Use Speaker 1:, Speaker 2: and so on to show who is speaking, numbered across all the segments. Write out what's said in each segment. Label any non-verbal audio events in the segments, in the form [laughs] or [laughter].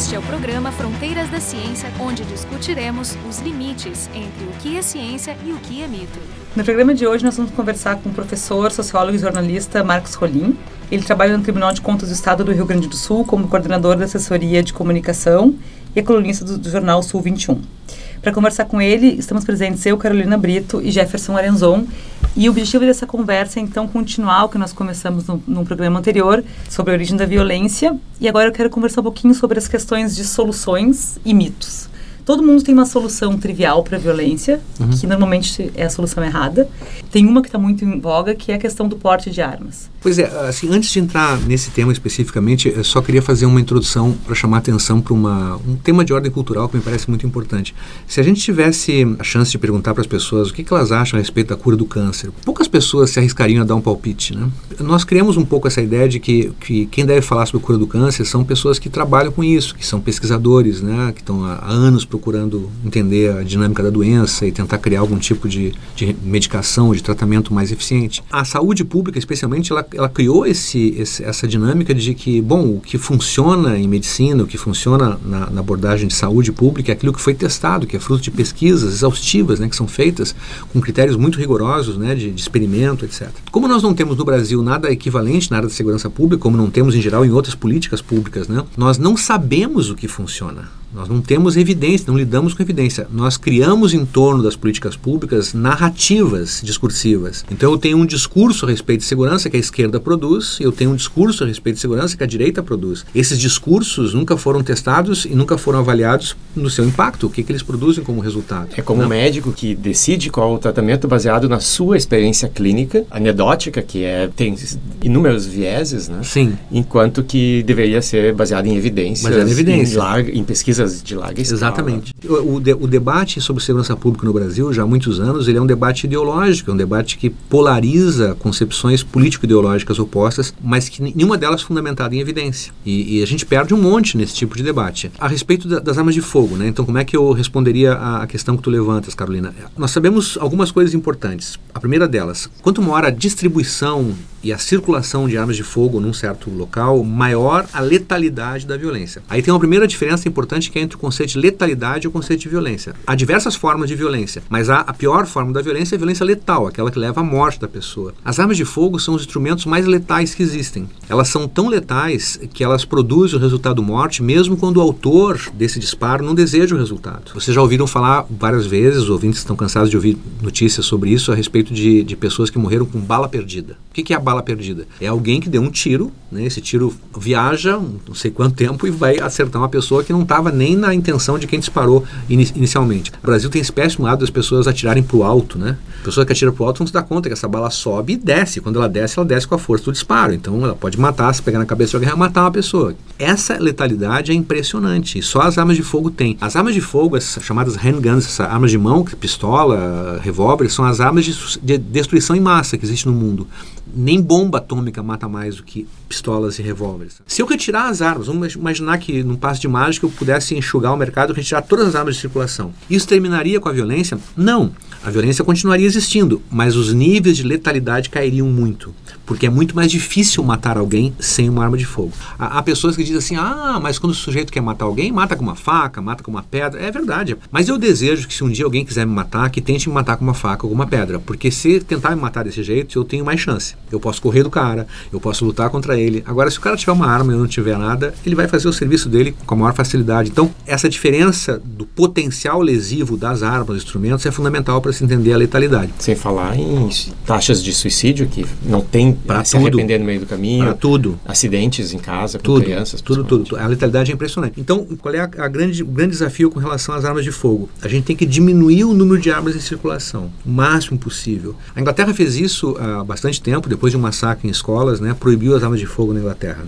Speaker 1: Este é o programa Fronteiras da Ciência, onde discutiremos os limites entre o que é ciência e o que é mito.
Speaker 2: No programa de hoje, nós vamos conversar com o professor, sociólogo e jornalista Marcos Rolim. Ele trabalha no Tribunal de Contas do Estado do Rio Grande do Sul como coordenador da assessoria de comunicação e é colunista do, do jornal Sul 21. Para conversar com ele, estamos presentes eu, Carolina Brito e Jefferson Arenzon. E o objetivo dessa conversa é, então, continuar o que nós começamos no, num programa anterior sobre a origem da violência. E agora eu quero conversar um pouquinho sobre as questões de soluções e mitos. Todo mundo tem uma solução trivial para a violência, uhum. que normalmente é a solução errada. Tem uma que está muito em voga, que é a questão do porte de armas.
Speaker 3: Pois é, assim, antes de entrar nesse tema especificamente, eu só queria fazer uma introdução para chamar atenção para um tema de ordem cultural que me parece muito importante. Se a gente tivesse a chance de perguntar para as pessoas o que, que, elas acham a respeito da cura do câncer, poucas pessoas se arriscariam a dar um palpite, né? Nós criamos um pouco essa ideia de que, que quem deve falar sobre a cura do câncer são pessoas que trabalham com isso, que são pesquisadores, né? Que estão há, há anos procurando entender a dinâmica da doença e tentar criar algum tipo de, de medicação, de tratamento mais eficiente. A saúde pública, especialmente, ela ela criou esse, esse, essa dinâmica de que, bom, o que funciona em medicina, o que funciona na, na, abordagem de saúde pública é aquilo que foi testado, que é fruto de pesquisas exaustivas, né, que são feitas com critérios muito rigorosos, né, de, de experimento, etc. Como nós não temos no Brasil nada equivalente na área da segurança pública, como não temos em geral em outras políticas públicas, né, nós não sabemos o que funciona. Nós não temos evidência, não lidamos com evidência. Nós criamos em torno das políticas públicas narrativas discursivas. Então eu tenho um discurso a respeito de segurança que a esquerda produz, eu tenho um discurso a respeito de segurança que a direita produz. Esses discursos nunca foram testados e nunca foram avaliados no seu impacto, o que, que eles produzem como resultado.
Speaker 4: É como um médico que decide qual o tratamento baseado na sua experiência clínica, anedótica, que é tem inúmeros vieses, né?
Speaker 3: Sim.
Speaker 4: Enquanto que deveria ser baseado em evidências,
Speaker 3: baseado em, evidência.
Speaker 4: em, larga, em pesquisa pesquisas de larga escala.
Speaker 3: Exatamente. O, o, de, o, debate sobre segurança pública no Brasil, já há muitos anos, ele é um debate ideológico, é um debate que polariza concepções político-ideológicas opostas, mas que nenhuma delas fundamentada em evidência. E, e, a gente perde um monte nesse tipo de debate. A respeito da, das armas de fogo, né? Então, como é que eu responderia à, questão que tu levantas, Carolina? Nós sabemos algumas coisas importantes. A primeira delas, quanto maior a distribuição e a circulação de armas de fogo num certo local, maior a letalidade da violência. Aí tem uma primeira diferença importante que é entre o conceito de letalidade e o conceito de violência. Há diversas formas de violência, mas a, a pior forma da violência é a violência letal, aquela que leva à morte da pessoa. As armas de fogo são os instrumentos mais letais que existem. Elas são tão letais que elas produzem o resultado morte, mesmo quando o autor desse disparo não deseja o resultado. Vocês já ouviram falar várias vezes, ouvintes estão cansados de ouvir notícias sobre isso, a respeito de, de pessoas que morreram com bala perdida. O que, que é a bala perdida? É alguém que deu um tiro, né? esse tiro viaja não sei quanto tempo e vai acertar uma pessoa que não estava nem na intenção de quem disparou in inicialmente. O Brasil tem esse péssimo lado das pessoas atirarem para o alto, né? A pessoa que atira para o alto não se dá conta que essa bala sobe e desce. Quando ela desce, ela desce com a força do disparo. Então ela pode matar, se pegar na cabeça de alguém, vai matar uma pessoa. Essa letalidade é impressionante. E só as armas de fogo têm. As armas de fogo, essas chamadas handguns, essas armas de mão, pistola, revólver, são as armas de, de destruição em massa que existem no mundo nem bomba atômica mata mais do que pistolas e revólveres. Se eu retirar as armas, vamos imaginar que num passo de mágica eu pudesse enxugar o mercado e retirar todas as armas de circulação. Isso terminaria com a violência? Não. A violência continuaria existindo, mas os níveis de letalidade cairiam muito, porque é muito mais difícil matar alguém sem uma arma de fogo. Há, há pessoas que dizem assim: ah, mas quando o sujeito quer matar alguém, mata com uma faca, mata com uma pedra. É verdade. Mas eu desejo que se um dia alguém quiser me matar, que tente me matar com uma faca ou com uma pedra, porque se tentar me matar desse jeito, eu tenho mais chance. Eu posso correr do cara, eu posso lutar contra ele. Agora, se o cara tiver uma arma e eu não tiver nada, ele vai fazer o serviço dele com a maior facilidade. Então, essa diferença do potencial lesivo das armas, dos instrumentos, é fundamental para se entender a letalidade.
Speaker 4: Sem falar em taxas de suicídio que não tem para se tudo, arrepender no meio do caminho.
Speaker 3: Para tudo.
Speaker 4: Acidentes em casa com
Speaker 3: tudo,
Speaker 4: crianças.
Speaker 3: Tudo, tudo. A letalidade é impressionante. Então, qual é a, a, grande, o grande desafio com relação às armas de fogo? A gente tem que diminuir o número de armas em circulação, o máximo possível. A Inglaterra fez isso há bastante tempo, depois de um massacre em escolas, né, proibiu as armas de fogo na Inglaterra.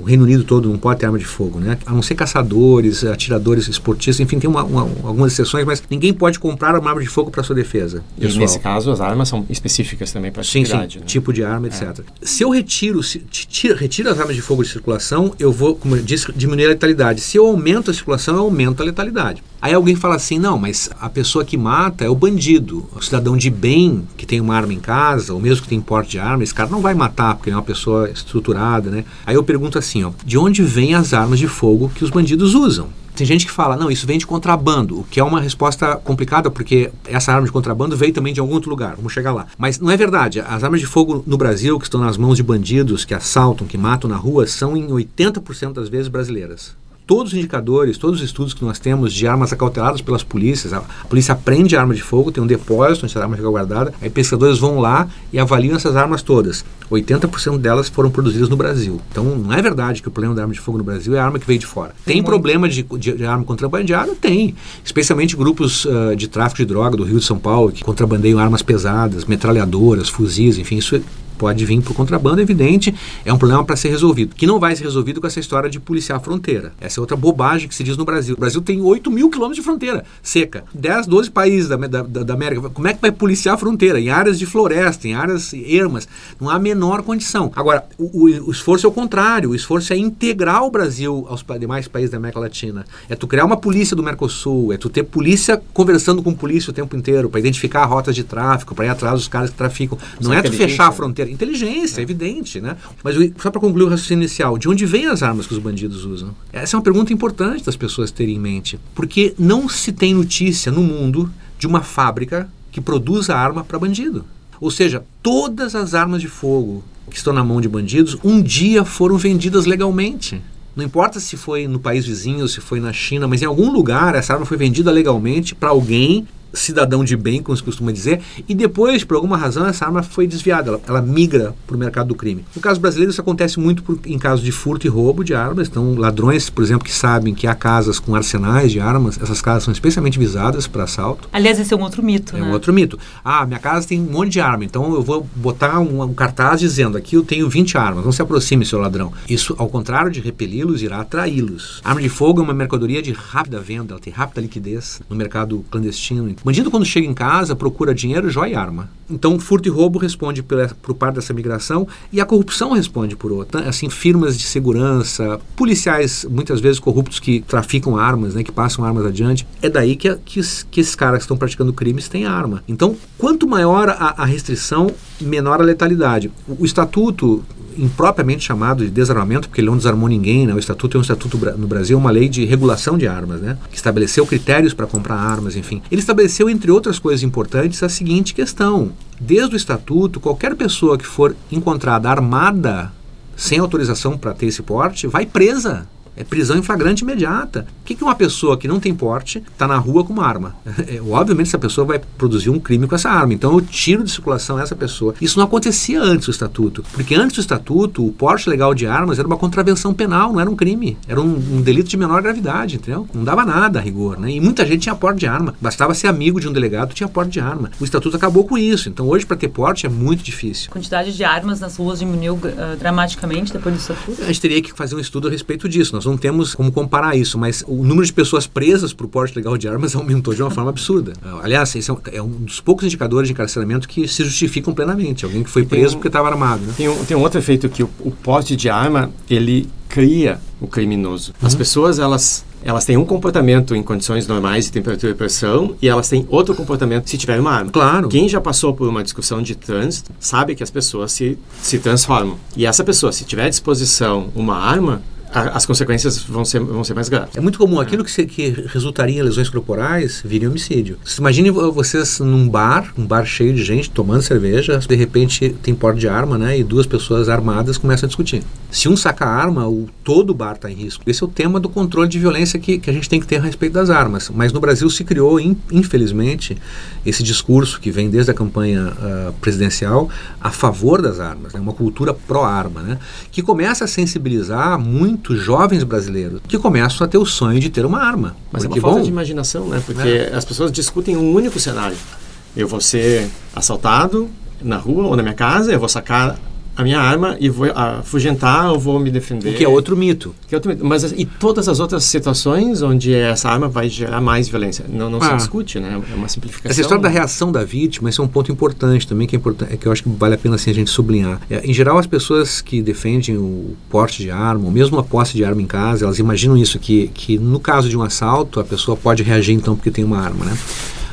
Speaker 3: O Reino Unido todo não pode ter arma de fogo, né? A não ser caçadores, atiradores esportistas, enfim, tem uma, uma, algumas exceções, mas ninguém pode comprar uma arma de fogo para sua defesa.
Speaker 4: Pessoal. E nesse caso, as armas são específicas também para a atividade.
Speaker 3: Sim,
Speaker 4: né?
Speaker 3: tipo de arma, etc. É. Se eu retiro, se, tira, retiro as armas de fogo de circulação, eu vou, como eu disse, diminuir a letalidade. Se eu aumento a circulação, eu aumento a letalidade. Aí alguém fala assim: não, mas a pessoa que mata é o bandido, o cidadão de bem que tem uma arma em casa, ou mesmo que tem porte de arma, esse cara não vai matar porque é uma pessoa estruturada, né? Aí eu pergunto assim, ó, de onde vêm as armas de fogo que os bandidos usam? Tem gente que fala, não, isso vem de contrabando, o que é uma resposta complicada, porque essa arma de contrabando veio também de algum outro lugar, vamos chegar lá. Mas não é verdade. As armas de fogo no Brasil, que estão nas mãos de bandidos, que assaltam, que matam na rua, são em 80% das vezes brasileiras todos os indicadores, todos os estudos que nós temos de armas acauteladas pelas polícias, a, a polícia aprende arma de fogo, tem um depósito onde essa arma fica guardada, aí pesquisadores vão lá e avaliam essas armas todas. 80% delas foram produzidas no Brasil. Então não é verdade que o problema da arma de fogo no Brasil é a arma que veio de fora. Tem, problema de, de, de, arma contrabandeada? Tem. Especialmente grupos uh, de tráfico de droga do Rio de São Paulo, que contrabandeiam armas pesadas, metralhadoras, fuzis, enfim, isso pode vir por contrabando, evidente, é um problema para ser resolvido, que não vai ser resolvido com essa história de policiar a fronteira. Essa é outra bobagem que se diz no Brasil. O Brasil tem 8 mil quilômetros de fronteira seca, 10, 12 países da, da, da, América. Como é que vai policiar a fronteira? Em áreas de floresta, em áreas ermas, não há a menor condição. Agora, o, o, o esforço é o contrário, o esforço é integrar o Brasil aos demais países da América Latina. É tu criar uma polícia do Mercosul, é tu ter polícia conversando com polícia o tempo inteiro para identificar rotas de tráfico, para ir atrás dos caras que traficam. Não é tu fechar a fronteira inteligência, é evidente, né? Mas só para concluir o raciocínio inicial, de onde vêm as armas que os bandidos usam? Essa é uma pergunta importante das pessoas terem em mente, porque não se tem notícia no mundo de uma fábrica que produza arma para bandido. Ou seja, todas as armas de fogo que estão na mão de bandidos um dia foram vendidas legalmente. Não importa se foi no país vizinho, se foi na China, mas em algum lugar essa arma foi vendida legalmente para alguém cidadão de bem, como se costuma dizer, e depois, por alguma razão, essa arma foi desviada, ela, ela migra para o mercado do crime. No caso brasileiro, isso acontece muito por, em casos de furto e roubo de armas. Então, ladrões, por exemplo, que sabem que há casas com arsenais de armas, essas casas são especialmente visadas para assalto.
Speaker 2: Aliás, esse é um outro mito.
Speaker 3: É
Speaker 2: né?
Speaker 3: um outro mito. Ah, minha casa tem um monte de arma, então eu vou botar um, um cartaz dizendo aqui eu tenho 20 armas, não se aproxime, seu ladrão. Isso, ao contrário de repeli-los, irá atraí-los. Arma de fogo é uma mercadoria de rápida venda, ela tem rápida liquidez no mercado clandestino. Bandido, quando chega em casa, procura dinheiro, joia e arma. Então, furto e roubo responde pela, por parte dessa migração e a corrupção responde por outra. Assim, firmas de segurança, policiais, muitas vezes corruptos que traficam armas, né, que passam armas adiante. É daí que, que, que esses caras que estão praticando crimes têm arma. Então, quanto maior a, a restrição, menor a letalidade. O, o estatuto impropriamente chamado de desarmamento, porque ele não desarmou ninguém, né? O estatuto é um estatuto no Brasil, uma lei de regulação de armas, né? Que estabeleceu critérios para comprar armas, enfim. Ele estabeleceu, entre outras coisas importantes, a seguinte questão: desde o estatuto, qualquer pessoa que for encontrada armada sem autorização para ter esse porte vai presa. É prisão em flagrante imediata. O que, que uma pessoa que não tem porte está na rua com uma arma? [laughs] É, obviamente, essa pessoa vai produzir um crime com essa arma. Então, eu tiro de circulação essa pessoa. Isso não acontecia antes do estatuto. Porque antes do estatuto, o porte legal de armas era uma contravenção penal, não era um crime. Era um, um delito de menor gravidade, entendeu? Não dava nada a rigor. Né? E muita gente tinha porte de arma. Bastava ser amigo de um delegado, tinha porte de arma. O estatuto acabou com isso. Então, hoje, para ter porte, é muito difícil.
Speaker 2: A quantidade de armas nas ruas diminuiu uh, dramaticamente depois do estatuto?
Speaker 3: A gente teria que fazer um estudo a respeito disso. Nós não temos como comparar isso, mas o número de pessoas presas por porte legal de armas [laughs] aumentou de uma forma absurda. Aliás, esse é um, dos poucos indicadores de encarceramento que se justificam plenamente. Alguém que foi preso um, porque estava armado. Né?
Speaker 4: Tem, um, tem um outro efeito que o, o porte de arma, ele cria o criminoso. As uhum. pessoas, elas elas têm um comportamento em condições normais de temperatura e pressão e elas têm outro comportamento se tiver uma arma.
Speaker 3: Claro.
Speaker 4: Quem já passou por uma discussão de trânsito sabe que as pessoas se, se transformam. E essa pessoa, se tiver à disposição uma arma, as consequências vão ser, vão ser mais graves.
Speaker 3: É muito comum. Aquilo que, se, que resultaria em lesões corporais viria homicídio. Imagine vocês num bar, um bar cheio de gente tomando cerveja, de repente tem porte de arma, né? E duas pessoas armadas começam a discutir. Se um saca a arma, o, todo o bar está em risco. Esse é o tema do controle de violência que, que a gente tem que ter a respeito das armas. Mas no Brasil se criou, in, infelizmente, esse discurso que vem desde a campanha uh, presidencial a favor das armas, né? uma cultura pró-arma, né? que começa a sensibilizar muito muitos jovens brasileiros que começam a ter o sonho de ter uma arma.
Speaker 4: Mas é uma falta bom, de imaginação, né? Porque é. as pessoas discutem um único cenário. Eu vou ser assaltado na rua ou na minha casa, eu vou sacar a minha arma e vou afugentar ou vou me defender.
Speaker 3: Que é outro mito.
Speaker 4: Que é outro mito. Mas e todas as outras situações onde essa arma vai gerar mais violência? Não, não ah. se discute, né? É uma simplificação.
Speaker 3: Essa história da reação da vítima, esse é um ponto importante também, que é, importante, é que eu acho que vale a pena assim, a gente sublinhar. É, em geral, as pessoas que defendem o porte de arma, ou mesmo a posse de arma em casa, elas imaginam isso, que, que no caso de um assalto, a pessoa pode reagir então porque tem uma arma, né?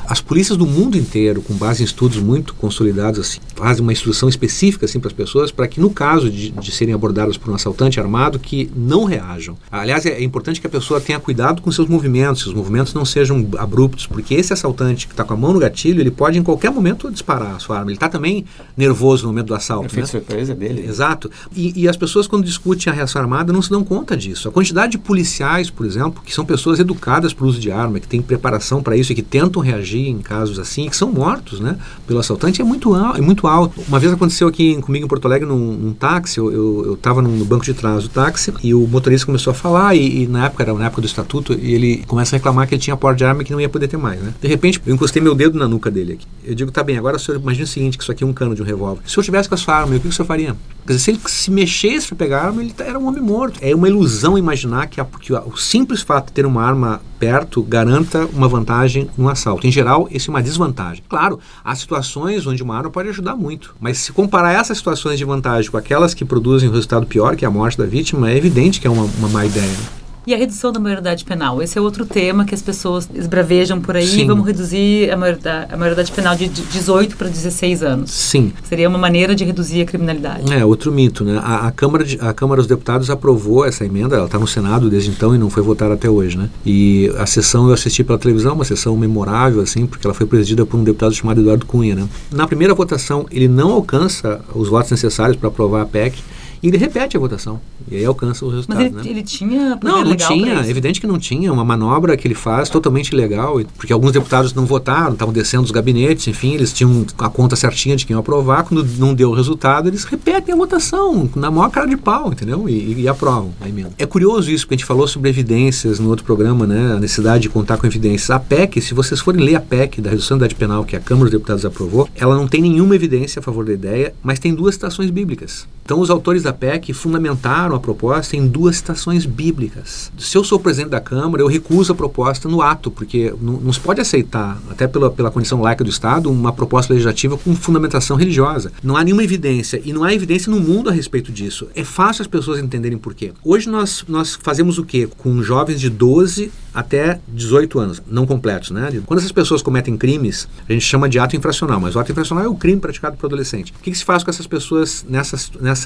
Speaker 3: As polícias do mundo inteiro, com base em estudos muito consolidados, assim, fazem uma instrução específica assim, para as pessoas, para que no caso de, de, serem abordadas por um assaltante armado, que não reajam. Aliás, é, é importante que a pessoa tenha cuidado com seus movimentos, que os movimentos não sejam abruptos, porque esse assaltante que está com a mão no gatilho, ele pode em qualquer momento disparar a sua arma. Ele está também nervoso no momento do assalto.
Speaker 4: Efeito né? surpresa dele.
Speaker 3: Exato. E, e as pessoas, quando discutem a reação armada, não se dão conta disso. A quantidade de policiais, por exemplo, que são pessoas educadas para o uso de arma, que têm preparação para isso e que tentam reagir em casos assim, que são mortos né, pelo assaltante, é muito, é muito alto. Uma vez aconteceu aqui comigo em Porto Alegre num, num táxi, eu estava no banco de trás do táxi e o motorista começou a falar, e, e, na época, era na época do estatuto, e ele começa a reclamar que ele tinha porte de arma e que não ia poder ter mais. Né? De repente, eu encostei meu dedo na nuca dele aqui. Eu digo, tá bem, agora o senhor imagina o seguinte, que isso aqui é um cano de um revólver. Se eu tivesse com a sua arma, o que o senhor faria? Quer dizer, se ele se mexesse para pegar a arma, ele tá, era um homem morto. É uma ilusão imaginar que, a, que o simples fato de ter uma arma perto garanta uma vantagem no assalto. Em geral, isso é uma desvantagem. Claro, há situações onde uma arma pode ajudar muito, mas se comparar essas situações de vantagem com aquelas que produzem um resultado pior, que é a morte da vítima, é evidente que é uma, uma má ideia.
Speaker 2: E a redução da maioridade penal? Esse é outro tema que as pessoas esbravejam por aí. Sim. Vamos reduzir a maioridade, a maioridade penal de 18 para 16 anos.
Speaker 3: Sim.
Speaker 2: Seria uma maneira de reduzir a criminalidade.
Speaker 3: É, outro mito, né? A, a Câmara, de, a Câmara dos Deputados aprovou essa emenda, ela está no Senado desde então e não foi votada até hoje, né? E a sessão eu assisti pela televisão, uma sessão memorável, assim, porque ela foi presidida por um deputado chamado Eduardo Cunha, né? Na primeira votação, ele não alcança os votos necessários para aprovar a PEC, e ele repete a votação. E aí alcança o resultado.
Speaker 2: Mas ele,
Speaker 3: né?
Speaker 2: ele tinha.
Speaker 3: Não, não tinha. Evidente que não tinha. Uma manobra que ele faz totalmente ilegal. Porque alguns deputados não votaram, estavam descendo os gabinetes, enfim, eles tinham a conta certinha de quem ia aprovar. Quando não deu o resultado, eles repetem a votação, na maior cara de pau, entendeu? E, e aprovam a emenda. É curioso isso, porque a gente falou sobre evidências no outro programa, né? A necessidade de contar com evidências. A PEC, se vocês forem ler a PEC da redução da idade penal que a Câmara dos Deputados aprovou, ela não tem nenhuma evidência a favor da ideia, mas tem duas citações bíblicas. Então, os autores da PEC fundamentaram a proposta em duas citações bíblicas. Se eu sou presidente da Câmara, eu recuso a proposta no ato, porque não, não se pode aceitar, até pela, pela condição laica do Estado, uma proposta legislativa com fundamentação religiosa. Não há nenhuma evidência, e não há evidência no mundo a respeito disso. É fácil as pessoas entenderem por quê. Hoje nós, nós fazemos o quê? Com jovens de 12 até 18 anos, não completos, né? Quando essas pessoas cometem crimes, a gente chama de ato infracional, mas o ato infracional é o crime praticado por adolescente. O que, que se faz com essas pessoas nessa,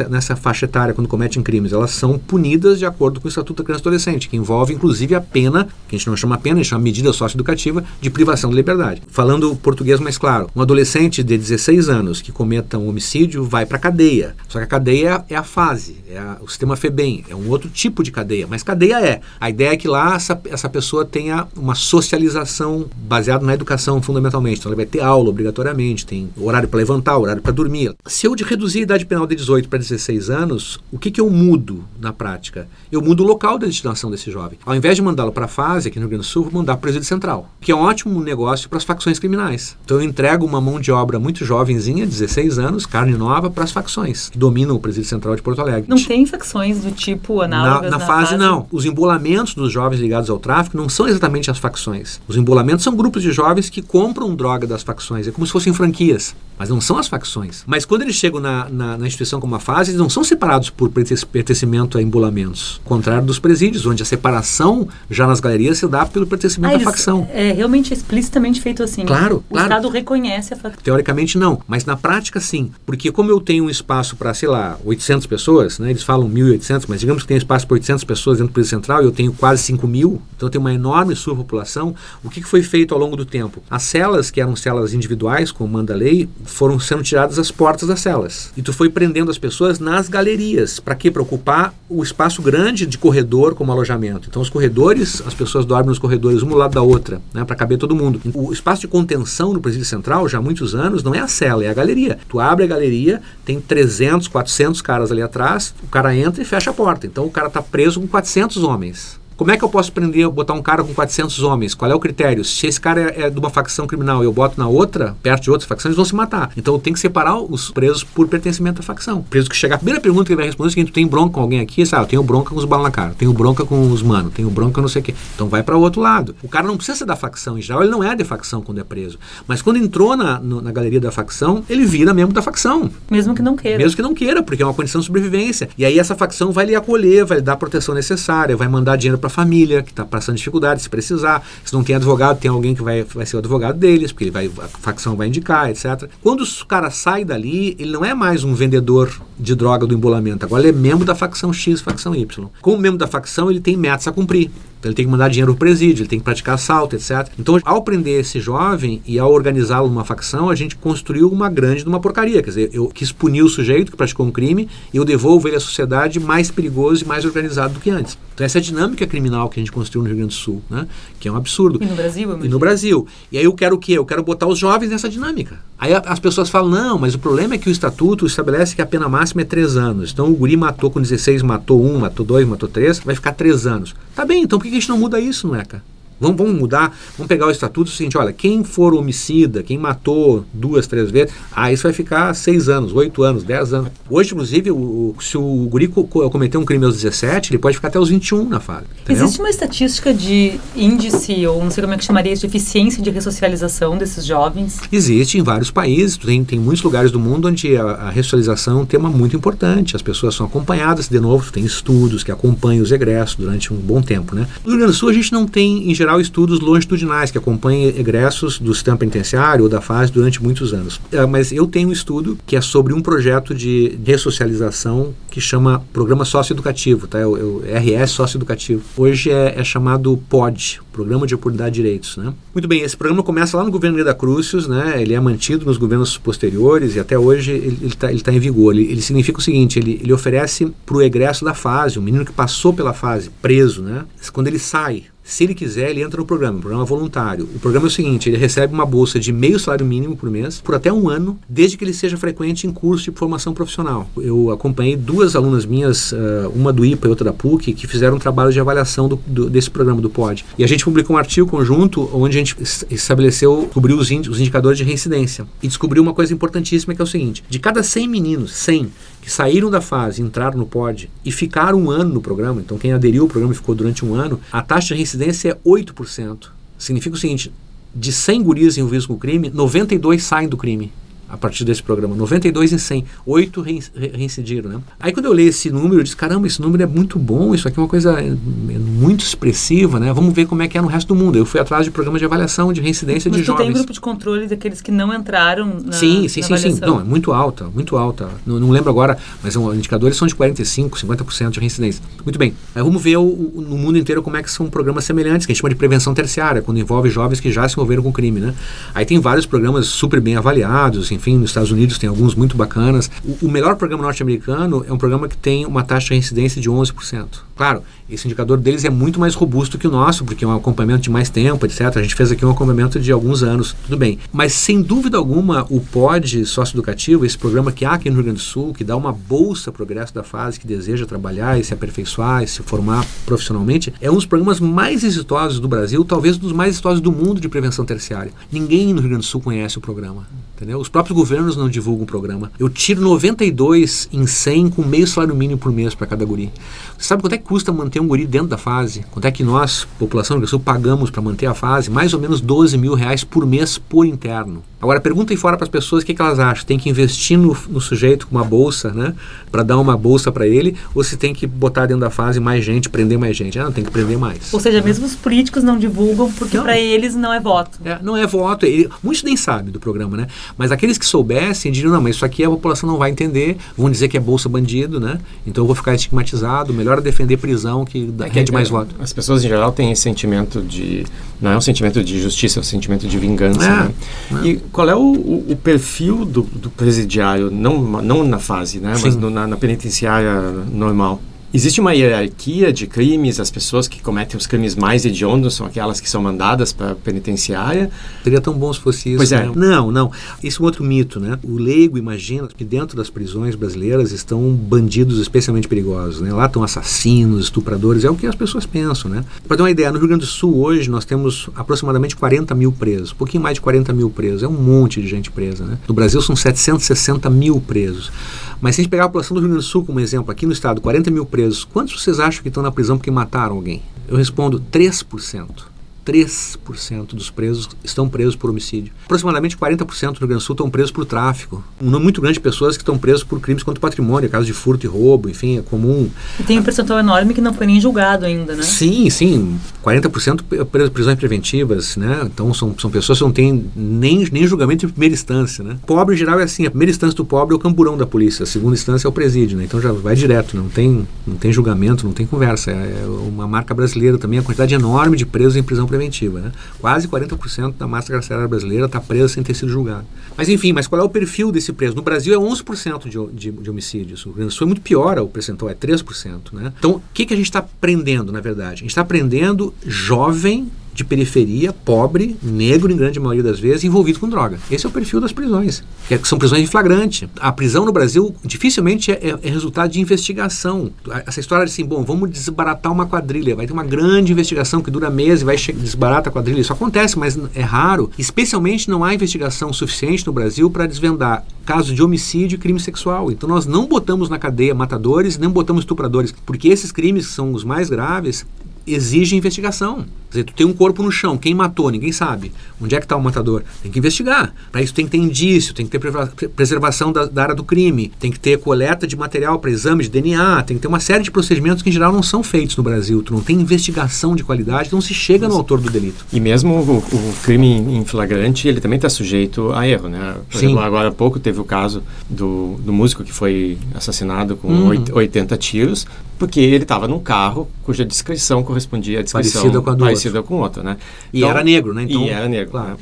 Speaker 3: nessa faixa etária quando cometem crimes? Elas são punidas de acordo com o Estatuto da Criança e Adolescente, que envolve inclusive a pena, que a gente não chama pena, a gente chama medida socioeducativa de privação de liberdade. Falando português mais claro, um adolescente de 16 anos que cometa um homicídio vai para cadeia. Só que a cadeia é a fase, é a, o sistema FEBEM, é um outro tipo de cadeia, mas cadeia é. A ideia é que lá essa, essa pessoa tenha uma socialização baseada na educação fundamentalmente. Então ela vai ter aula obrigatoriamente, tem horário para levantar, horário para dormir. Se eu de reduzir a idade penal de 18 para 16 anos, o que, que eu mudo na prática? Eu mudo o local da destinação desse jovem. Ao invés de mandá-lo para a fase, aqui no Rio Grande do Sul, vou mandar para o presídio central, que é um ótimo negócio para as facções criminais. Então eu entrego uma mão de obra muito jovenzinha, 16 anos, carne nova, para as facções que dominam o presídio central de Porto Alegre.
Speaker 2: Não tem facções do tipo análogas
Speaker 3: na, na, na fase, fase, não. Os embolamentos dos jovens ligados ao tráfico não são exatamente as facções. Os embolamentos são grupos de jovens que compram droga das facções. É como se fossem franquias, mas não são as facções. Mas quando eles chegam na, na, na instituição como uma fase, eles não são separados por pertencimento a embolamentos. Ao contrário dos presídios, onde a separação já nas galerias se dá pelo pertencimento ah, à facção.
Speaker 2: É realmente explicitamente feito assim.
Speaker 3: Claro,
Speaker 2: o
Speaker 3: claro.
Speaker 2: Estado reconhece a facção.
Speaker 3: Teoricamente não, mas na prática sim. Porque como eu tenho um espaço para, sei lá, 800 pessoas, né, eles falam 1.800, mas digamos que tem espaço para 800 pessoas dentro do presídio central e eu tenho quase 5 mil, então eu tenho uma enorme superpopulação. O que, foi feito ao longo do tempo? As celas, que eram celas individuais, como manda a lei, foram sendo tiradas as portas das celas. E tu foi prendendo as pessoas nas galerias. Para quê? Para ocupar o espaço grande de corredor como alojamento. Então, os corredores, as pessoas dormem nos corredores, um ao lado da outra, né, para caber todo mundo. O espaço de contenção no presídio central, já há muitos anos, não é a cela, é a galeria. Tu abre a galeria, tem 300, 400 caras ali atrás, o cara entra e fecha a porta. Então, o cara está preso com 400 homens. Como é que eu posso prender, botar um cara com 400 homens? Qual é o critério? Se esse cara é, é de uma facção criminal e eu boto na outra, perto de outras facções, eles vão se matar. Então eu tenho que separar os presos por pertencimento à facção. O preso que chegar, a primeira pergunta que ele vai responder é o seguinte: tu tem bronca com alguém aqui? Sabe, eu tenho bronca com os balas na cara, tenho bronca com os manos, tenho bronca não sei o quê. Então vai para o outro lado. O cara não precisa ser da facção em geral, ele não é de facção quando é preso. Mas quando entrou na, no, na galeria da facção, ele vira membro da facção.
Speaker 2: Mesmo que não queira.
Speaker 3: Mesmo que não queira, porque é uma condição de sobrevivência. E aí essa facção vai lhe acolher, vai lhe dar a proteção necessária, vai mandar dinheiro para família, que está passando dificuldade, se precisar. Se não tem advogado, tem alguém que vai, vai ser o advogado deles, porque ele vai, a facção vai indicar, etc. Quando o cara sai dali, ele não é mais um vendedor de droga do embolamento, agora ele é membro da facção X, facção Y. Como membro da facção, ele tem metas a cumprir. Então ele tem que mandar dinheiro para o presídio, ele tem que praticar assalto, etc. Então, ao prender esse jovem e ao organizá-lo numa facção, a gente construiu uma grande de uma porcaria. Quer dizer, eu quis punir o sujeito que praticou um crime e eu devolvo ele à sociedade mais perigoso e mais organizado do que antes. Então, essa é a dinâmica criminal que a gente construiu no Rio Grande do Sul, né? que é um absurdo.
Speaker 2: E no Brasil?
Speaker 3: E no Brasil. E aí eu quero o quê? Eu quero botar os jovens nessa dinâmica. Aí as pessoas falam, não, mas o problema é que o estatuto estabelece que a pena máxima é três anos. Então o guri matou com 16, matou um, matou dois, matou três, vai ficar três anos. Tá bem, então por que a gente não muda isso, Nueca? Vamos, vamos mudar, vamos pegar o estatuto o seguinte, olha, quem for homicida, quem matou duas, três vezes, ah, isso vai ficar seis anos, oito anos, dez anos. Hoje, inclusive, o, se o guri cometer um crime aos 17, ele pode ficar até os 21 na fase.
Speaker 2: Entendeu? Existe uma estatística de índice, ou não sei como é que chamaria isso, de eficiência de ressocialização desses jovens?
Speaker 3: Existe em vários países, tem, tem muitos lugares do mundo onde a, a ressocialização é um tema muito importante, as pessoas são acompanhadas, de novo, tem estudos que acompanham os egressos durante um bom tempo, né? No Rio Grande do Sul, a gente não tem, em geral, geral, estudos longitudinais que acompanham egressos do sistema penitenciário ou da fase durante muitos anos. É, mas eu tenho um estudo que é sobre um projeto de ressocialização que chama Programa Socioeducativo, tá? É o, é RS Socioeducativo. Hoje é, é chamado POD, Programa de Oportunidade de Direitos, né? Muito bem, esse programa começa lá no governo da Crucius, né? Ele é mantido nos governos posteriores e até hoje ele está tá em vigor. Ele, ele, significa o seguinte, ele, ele oferece para o egresso da fase, o menino que passou pela fase, preso, né? Quando ele sai se ele quiser, ele entra no programa, um programa voluntário. O programa é o seguinte: ele recebe uma bolsa de meio salário mínimo por mês, por até um ano, desde que ele seja frequente em curso de formação profissional. Eu acompanhei duas alunas minhas, uh, uma do IPA e outra da PUC, que fizeram um trabalho de avaliação do, do, desse programa do POD. E a gente publicou um artigo conjunto onde a gente estabeleceu, descobriu os, os indicadores de reincidência. E descobriu uma coisa importantíssima que é o seguinte: de cada 100 meninos, 100 que saíram da fase, entraram no POD e ficaram um ano no programa, então quem aderiu ao programa e ficou durante um ano, a taxa de reincidência é 8%. Significa o seguinte, de 100 guris envolvidos com o crime, 92 saem do crime a partir desse programa. 92 em 100, 8 reincidiram, né? Aí quando eu li esse número, eu disse, caramba, esse número é muito bom, isso aqui é uma coisa é, é muito expressiva, né? Vamos ver como é que é no resto do mundo. Eu fui atrás de programa de avaliação de reincidência
Speaker 2: Mas
Speaker 3: de jovens.
Speaker 2: tem grupo de controle daqueles que não entraram na
Speaker 3: Sim, sim,
Speaker 2: na
Speaker 3: sim, sim. Não, é muito alta, muito alta. Não, não lembro agora, mas os indicadores são de 45, 50% de reincidência. Muito bem. Aí vamos ver o, o, no mundo inteiro como é que são programas semelhantes, que a gente chama de prevenção terciária, quando envolve jovens que já se envolveram com crime, né? Aí tem vários programas super bem avaliados, enfim, nos Estados Unidos tem alguns muito bacanas. O, o melhor programa norte-americano é um programa que tem uma taxa de reincidência de 11%. Claro, esse indicador deles é muito mais robusto que o nosso, porque é um acompanhamento de mais tempo, etc. A gente fez aqui um acompanhamento de alguns anos, tudo bem. Mas, sem dúvida alguma, o POD socioeducativo, esse programa que há aqui no Rio Grande do Sul, que dá uma bolsa progresso da fase que deseja trabalhar e se aperfeiçoar e se formar profissionalmente, é um dos programas mais exitosos do Brasil, talvez um dos mais exitosos do mundo de prevenção terciária. Ninguém no Rio Grande do Sul conhece o programa. Entendeu? Os próprios governos não divulgam o programa. Eu tiro 92 em 100 com meio salário mínimo por mês para cada guri. Você sabe quanto é que custa manter um guri dentro da fase? Quanto é que nós, população do Sul, pagamos para manter a fase? Mais ou menos 12 mil reais por mês por interno. Agora, pergunta aí fora para as pessoas o que, que, elas acham. Tem que investir no, no sujeito com uma bolsa, né? Para dar uma bolsa para ele, ou se tem que botar dentro da fase mais gente, prender mais gente? Ah, não, tem que prender mais.
Speaker 2: Ou seja, né? mesmo os políticos não divulgam, porque para eles não é voto.
Speaker 3: É, não é voto. Ele, muitos nem sabem do programa, né? Mas aqueles que soubessem diriam, não, mas isso aqui a população não vai entender, vão dizer que é bolsa bandido, né? Então eu vou ficar estigmatizado, melhor é defender prisão que, é que é de mais voto.
Speaker 4: As pessoas em geral têm esse sentimento de. Não é um sentimento de justiça, é um sentimento de vingança. É, né? é. E qual é o, o, o perfil do, do, presidiário, não, não na fase, né? Mas no, na, na penitenciária normal? Existe uma hierarquia de crimes, as pessoas que cometem os crimes mais hediondos são aquelas que são mandadas para a penitenciária.
Speaker 3: Seria tão bom se fosse isso.
Speaker 4: Pois é.
Speaker 3: Né? Não, não. Isso é um outro mito, né? O leigo imagina que dentro das prisões brasileiras estão bandidos especialmente perigosos, né? Lá estão assassinos, estupradores, é o que as pessoas pensam, né? Para ter uma ideia, no Rio Grande do Sul hoje nós temos aproximadamente 40 mil presos, um pouquinho mais de 40 mil presos, é um monte de gente presa, né? No Brasil são 760 mil presos. Mas se a gente pegar a população do Rio Grande do Sul como exemplo, aqui no estado, 40 mil presos, quantos vocês acham que estão na prisão porque mataram alguém? Eu respondo 3%. 3% dos presos estão presos por homicídio. Aproximadamente 40% do Rio Grande do Sul estão presos por tráfico. Um número muito grande de pessoas que estão presos por crimes contra o patrimônio, casos de furto e roubo, enfim, é comum.
Speaker 2: E tem um percentual enorme que não foi nem julgado ainda, né?
Speaker 3: Sim, sim. 40% prisões preventivas, né? Então são, são pessoas que não têm nem, nem julgamento de primeira instância, né? Pobre em geral é assim, a primeira instância do pobre é o camburão da polícia, a segunda instância é o presídio, né? Então já vai direto, não tem, não tem julgamento, não tem conversa. É uma marca brasileira também, a quantidade enorme de presos em prisão preventiva, né? Quase 40% da massa carcerária brasileira está presa sem ter sido julgada. Mas enfim, mas qual é o perfil desse preso? No Brasil é 11% de, de, de homicídios. No Rio é muito pior, o percentual é 3%. Né? Então, o que, que a gente está aprendendo, na verdade? A gente está aprendendo jovem de periferia, pobre, negro em grande maioria das vezes, envolvido com droga. Esse é o perfil das prisões, que é, são prisões em flagrante. A prisão no Brasil dificilmente é, é, é, resultado de investigação. Essa história de assim, bom, vamos desbaratar uma quadrilha, vai ter uma grande investigação que dura meses, vai desbarata a quadrilha. Isso acontece, mas é raro. Especialmente não há investigação suficiente no Brasil para desvendar casos de homicídio e crime sexual. Então nós não botamos na cadeia matadores, nem botamos estupradores, porque esses crimes que são os mais graves exige investigação. Quer dizer, tu tem um corpo no chão, quem matou, ninguém sabe. Onde é que está o matador? Tem que investigar. Para isso tem que ter indício, tem que ter preservação da, da área do crime, tem que ter coleta de material para exame de DNA, tem que ter uma série de procedimentos que em geral não são feitos no Brasil. Tu não tem investigação de qualidade, não se chega no autor do delito.
Speaker 4: E mesmo o, o crime em flagrante, ele também está sujeito a erro, né? Por Sim. exemplo, agora há pouco teve o caso do, do músico que foi assassinado com uhum. 80 tiros, porque ele estava num carro cuja descrição correspondia à descrição
Speaker 3: parecida com a do
Speaker 4: parecida outro. com outra, né?
Speaker 3: E então, era negro, né?
Speaker 4: Então, e era negro, claro. Né?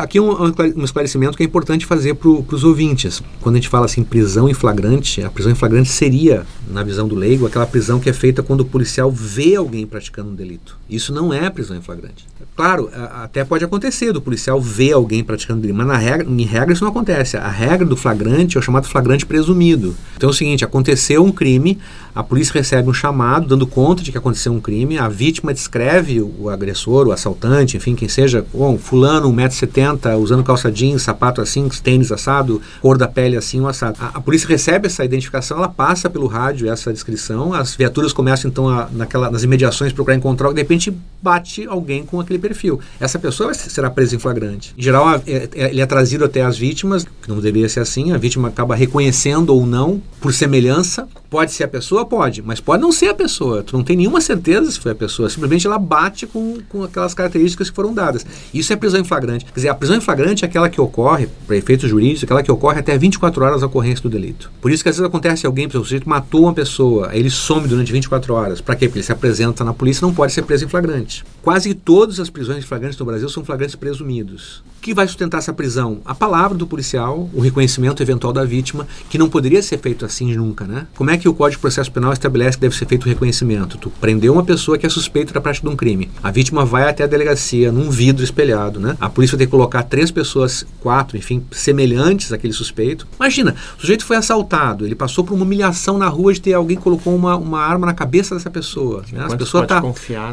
Speaker 3: Aqui um, um esclarecimento que é importante fazer para os ouvintes. Quando a gente fala assim, prisão em flagrante, a prisão em flagrante seria, na visão do leigo, aquela prisão que é feita quando o policial vê alguém praticando um delito. Isso não é prisão em flagrante. Claro, até pode acontecer do policial ver alguém praticando delito, mas na regra, em regra isso não acontece. A regra do flagrante é o chamado flagrante presumido. Então é o seguinte, aconteceu um crime, a polícia recebe um chamado dando conta de que aconteceu um crime, a vítima descreve o, agressor, o assaltante, enfim, quem seja, bom, fulano, 1,70m, usando calça jeans, sapato assim, tênis assado, cor da pele assim, o assado. A, a, polícia recebe essa identificação, ela passa pelo rádio essa descrição, as viaturas começam então a, naquela, nas imediações procurar encontrar, de repente bate alguém com aquele perfil. Essa pessoa será presa em flagrante. Em geral, é, é, ele é trazido até as vítimas, que não deveria ser assim, a vítima acaba reconhecendo ou não, por semelhança, Pode ser a pessoa? Pode, mas pode não ser a pessoa. Tu não tem nenhuma certeza se foi a pessoa. Simplesmente ela bate com, com aquelas características que foram dadas. Isso é prisão em flagrante. Quer dizer, a prisão em flagrante é aquela que ocorre, para efeitos jurídicos, aquela que ocorre até 24 horas da ocorrência do delito. Por isso que às vezes acontece alguém, o sujeito matou uma pessoa, aí ele some durante 24 horas. Para quê? Porque ele se apresenta na polícia não pode ser preso em flagrante. Quase todas as prisões em flagrante no Brasil são flagrantes presumidos. O que vai sustentar essa prisão? A palavra do policial, o reconhecimento eventual da vítima, que não poderia ser feito assim nunca, né? Como é que o Código de Processo Penal estabelece que deve ser feito o reconhecimento? Tu prendeu uma pessoa que é suspeita da prática de um crime. A vítima vai até a delegacia num vidro espelhado, né? A polícia que colocar três pessoas, quatro, enfim, semelhantes àquele suspeito. Imagina, o sujeito foi assaltado, ele passou por uma humilhação na rua de ter alguém que colocou uma, uma arma na cabeça dessa pessoa. Né? A pessoa está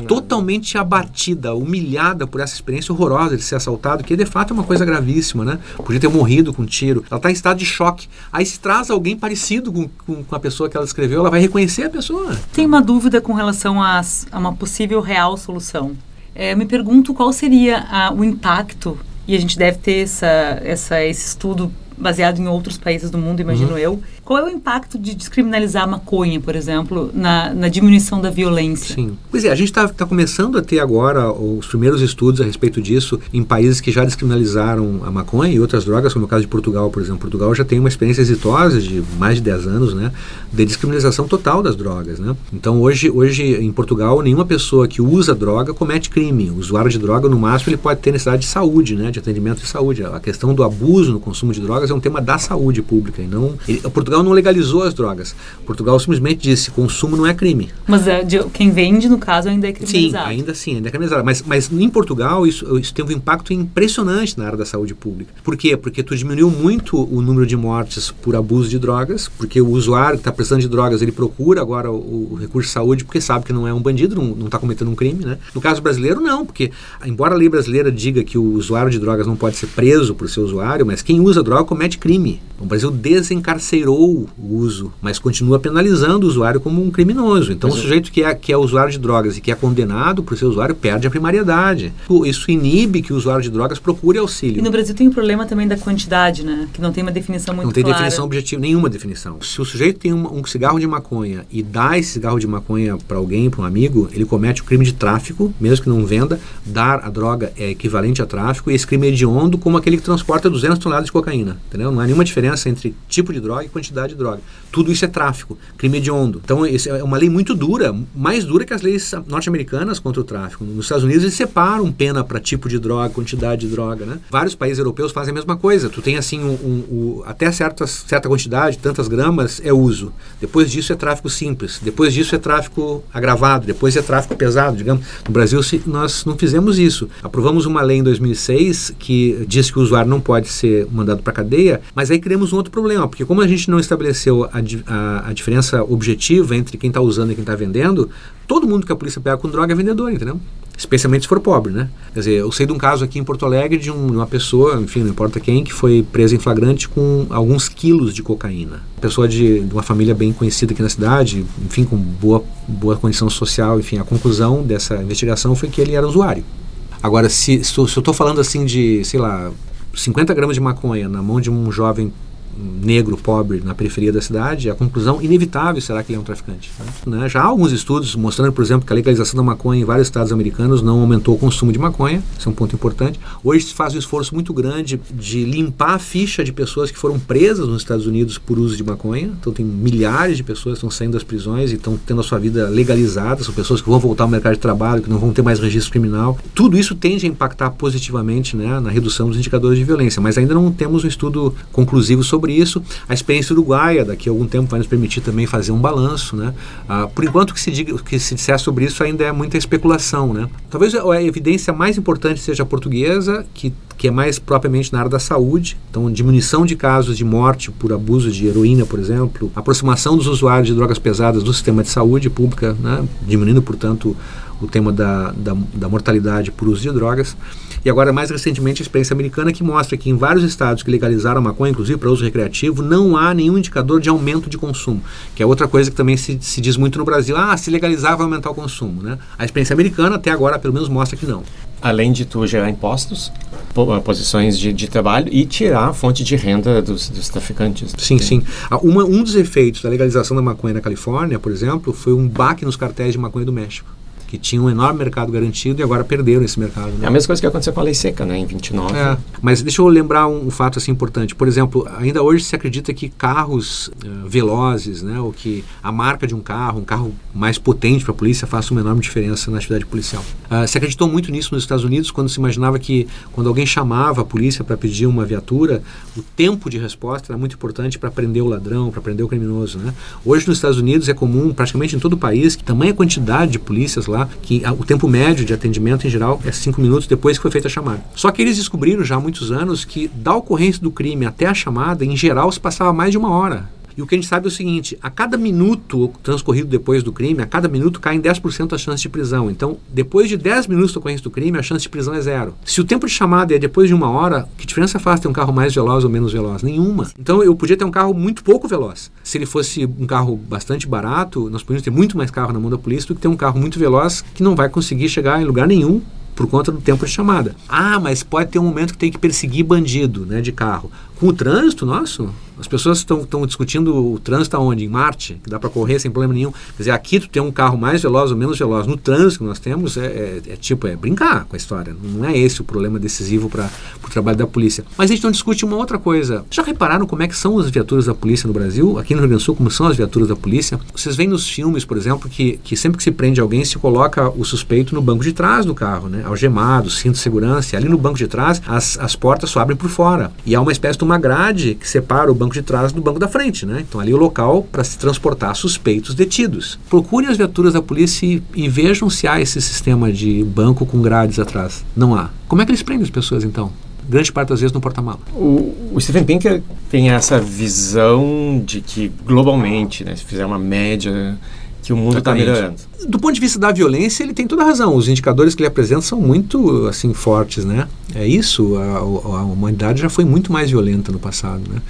Speaker 3: totalmente abatida, humilhada por essa experiência horrorosa de ser assaltado, que de fato fato é uma coisa gravíssima, né? Podia ter morrido com um tiro. Ela está em estado de choque. Aí se traz alguém parecido com, com, com, a pessoa que ela escreveu, ela vai reconhecer a pessoa.
Speaker 2: Tem uma dúvida com relação a, a uma possível real solução. É, eu me pergunto qual seria a, o impacto, e a gente deve ter essa, essa, esse estudo baseado em outros países do mundo, imagino uhum. eu. Qual é o impacto de descriminalizar a maconha, por exemplo, na, na diminuição da violência?
Speaker 3: Sim. Pois é, a gente está tá começando a ter agora os primeiros estudos a respeito disso em países que já descriminalizaram a maconha e outras drogas, como o caso de Portugal, por exemplo. Portugal já tem uma experiência exitosa de mais de 10 anos, né, de descriminalização total das drogas, né? Então, hoje, hoje em Portugal, nenhuma pessoa que usa droga comete crime. O usuário de droga, no máximo, ele pode ter necessidade de saúde, né, de atendimento de saúde. A questão do abuso no consumo de drogas é um tema da saúde pública e não... Ele, Portugal não legalizou as drogas. Portugal simplesmente disse consumo não é crime.
Speaker 2: Mas é, de, quem vende, no caso, ainda é criminalizado.
Speaker 3: Sim, ainda sim, ainda é criminalizado. Mas, mas em Portugal isso, isso teve um impacto impressionante na área da saúde pública. Por quê? Porque tu diminuiu muito o número de mortes por abuso de drogas, porque o usuário que está precisando de drogas, ele procura agora o, o, recurso de saúde porque sabe que não é um bandido, não está cometendo um crime, né? No caso brasileiro, não, porque embora a lei brasileira diga que o usuário de drogas não pode ser preso por ser usuário, mas quem usa droga comete crime. O Brasil desencarcerou o uso, mas continua penalizando o usuário como um criminoso. Então, mas o sujeito que é, que é usuário de drogas e que é condenado por ser usuário perde a primariedade. Isso inibe que o usuário de drogas procure auxílio.
Speaker 2: E no Brasil tem um problema também da quantidade, né? Que não tem uma definição muito
Speaker 3: clara. Não tem
Speaker 2: clara.
Speaker 3: definição objetiva, nenhuma definição. Se o sujeito tem um, um cigarro de maconha e dá esse cigarro de maconha para alguém, para um amigo, ele comete o crime de tráfico, mesmo que não venda. Dar a droga é equivalente a tráfico e esse crime é hediondo como aquele que transporta 200 toneladas de cocaína. Entendeu? Não há nenhuma diferença entre tipo de droga e quantidade de droga. Tudo isso é tráfico, crime hediondo. Então, isso é uma lei muito dura, mais dura que as leis norte-americanas contra o tráfico. Nos Estados Unidos, eles separam pena para tipo de droga, quantidade de droga. Né? Vários países europeus fazem a mesma coisa. Tu tem, assim, um, um, um, até certa, certa quantidade, tantas gramas, é uso. Depois disso é tráfico simples. Depois disso é tráfico agravado. Depois é tráfico pesado, digamos. No Brasil, se, nós não fizemos isso. Aprovamos uma lei em 2006 que diz que o usuário não pode ser mandado para cadeia, mas aí criamos um outro problema, porque como a gente não estabeleceu a, a, a diferença objetiva entre quem está usando e quem está vendendo, todo mundo que a polícia pega com droga é vendedor, entendeu? Especialmente se for pobre, né? Quer dizer, eu sei de um caso aqui em Porto Alegre de, um, uma pessoa, enfim, não importa quem, que foi presa em flagrante com alguns quilos de cocaína. Pessoa de, de uma família bem conhecida aqui na cidade, enfim, com boa, boa condição social, enfim, a conclusão dessa investigação foi que ele era usuário. Agora, se, se eu estou falando assim de, sei lá, 50 gramas de maconha na mão de um jovem negro pobre na periferia da cidade, a conclusão inevitável será que ele é um traficante. Né? Já há alguns estudos mostrando, por exemplo, que a legalização da maconha em vários estados americanos não aumentou o consumo de maconha, isso é um ponto importante. Hoje se faz um esforço muito grande de limpar a ficha de pessoas que foram presas nos Estados Unidos por uso de maconha, então tem milhares de pessoas que estão saindo das prisões e estão tendo a sua vida legalizada, são pessoas que vão voltar ao mercado de trabalho, que não vão ter mais registro criminal. Tudo isso tende a impactar positivamente né, na redução dos indicadores de violência, mas ainda não temos um estudo conclusivo sobre sobre isso. A experiência uruguaia, daqui a algum tempo, vai nos permitir também fazer um balanço. Né? Ah, por enquanto, o que se, diga, que se disser sobre isso ainda é muita especulação. Né? Talvez a evidência mais importante seja a portuguesa, que que é mais propriamente na área da saúde, então diminuição de casos de morte por abuso de heroína, por exemplo, aproximação dos usuários de drogas pesadas do sistema de saúde pública, né, diminuindo, portanto, o tema da, da, da, mortalidade por uso de drogas. E agora, mais recentemente, a experiência americana que mostra que em vários estados que legalizaram a maconha, inclusive para uso recreativo, não há nenhum indicador de aumento de consumo, que é outra coisa que também se, se diz muito no Brasil. Ah, se legalizar vai aumentar o consumo. Né? A experiência americana, até agora, pelo menos, mostra que não.
Speaker 4: Além de tu gerar impostos, posições de, de trabalho e tirar a fonte de renda dos, dos traficantes.
Speaker 3: Sim, sim. Ah, uma, um dos efeitos da legalização da maconha na Califórnia, por exemplo, foi um baque nos cartéis de maconha do México que tinha um enorme mercado garantido e agora perderam esse mercado. Né?
Speaker 4: É a mesma coisa que aconteceu com a lei seca, né, em 29. É,
Speaker 3: mas deixa eu lembrar um, um, fato assim importante. Por exemplo, ainda hoje se acredita que carros uh, velozes, né, ou que a marca de um carro, um carro mais potente para a polícia, faça uma enorme diferença na atividade policial. Uh, se acreditou muito nisso nos Estados Unidos quando se imaginava que quando alguém chamava a polícia para pedir uma viatura, o tempo de resposta era muito importante para prender o ladrão, para prender o criminoso. Né? Hoje nos Estados Unidos é comum, praticamente em todo o país, que tamanha quantidade de polícias lá que a, o tempo médio de atendimento em geral é cinco minutos depois que foi feita a chamada. Só que eles descobriram já há muitos anos que da ocorrência do crime até a chamada, em geral, se passava mais de uma hora. E o que a gente sabe é o seguinte: a cada minuto transcorrido depois do crime, a cada minuto caem 10% a chance de prisão. Então, depois de 10 minutos da ocorrência do crime, a chance de prisão é zero. Se o tempo de chamada é depois de uma hora, que diferença faz ter um carro mais veloz ou menos veloz? Nenhuma. Então, eu podia ter um carro muito pouco veloz. Se ele fosse um carro bastante barato, nós podíamos ter muito mais carro na mão da polícia do que ter um carro muito veloz que não vai conseguir chegar em lugar nenhum por conta do tempo de chamada. Ah, mas pode ter um momento que tem que perseguir bandido, né, de carro. Com o trânsito, nosso, as pessoas estão discutindo o trânsito aonde? Em Marte, que dá para correr sem problema nenhum. Quer dizer, aqui tu tem um carro mais veloz ou menos veloz. No trânsito que nós temos, é, é, é tipo, é brincar com a história. Não é esse o problema decisivo para o trabalho da polícia. Mas a gente não discute uma outra coisa. Já repararam como é que são as viaturas da polícia no Brasil? Aqui no Rio Grande do Sul, como são as viaturas da polícia? Vocês veem nos filmes, por exemplo, que, que sempre que se prende alguém, se coloca o suspeito no banco de trás do carro, né? Algemado, cinto de segurança. E ali no banco de trás, as, as portas só abrem por fora. E há uma espécie de uma grade que separa o banco de trás do banco da frente, né? Então ali é o local para se transportar suspeitos detidos. Procurem as viaturas da polícia e, e, vejam se há esse sistema de banco com grades atrás. Não há. Como é que eles prendem as pessoas então? grande parte das vezes no porta-mala.
Speaker 4: O, o Steven Pinker tem essa visão de que globalmente, né, se fizer uma média que o mundo está melhorando.
Speaker 3: Do ponto de vista da violência, ele tem toda a razão. Os indicadores que ele apresenta são muito assim fortes, né? É isso. A, a, humanidade já foi muito mais violenta no passado, né?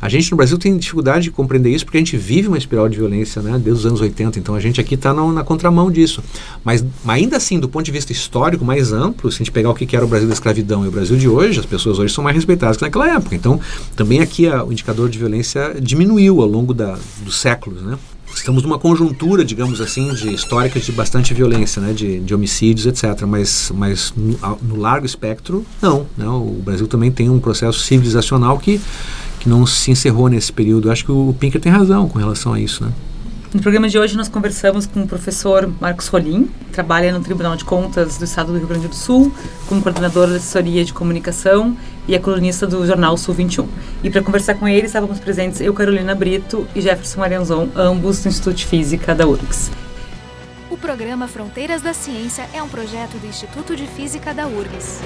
Speaker 3: A gente no Brasil tem dificuldade de compreender isso porque a gente vive uma espiral de violência né, desde os anos 80, então a gente aqui está na, na, contramão disso. Mas, mas, ainda assim, do ponto de vista histórico mais amplo, se a gente pegar o que era o Brasil da escravidão e o Brasil de hoje, as pessoas hoje são mais respeitadas que naquela época. Então, também aqui a, o indicador de violência diminuiu ao longo da, dos séculos, né? Estamos numa conjuntura, digamos assim, de histórica de bastante violência, né, de, de homicídios, etc. Mas, mas no, no, largo espectro, não. Né? O Brasil também tem um processo civilizacional que, que não se encerrou nesse período. Acho que o Pinker tem razão com relação a isso, né?
Speaker 2: No programa de hoje nós conversamos com o professor Marcos Rolim, que trabalha no Tribunal de Contas do Estado do Rio Grande do Sul, como coordenador da assessoria de comunicação e é colunista do jornal Sul 21. E para conversar com ele estávamos presentes eu, Carolina Brito e Jefferson Marianzon, ambos do Instituto de Física da URGS.
Speaker 1: O programa Fronteiras da Ciência é um projeto do Instituto de Física da URGS.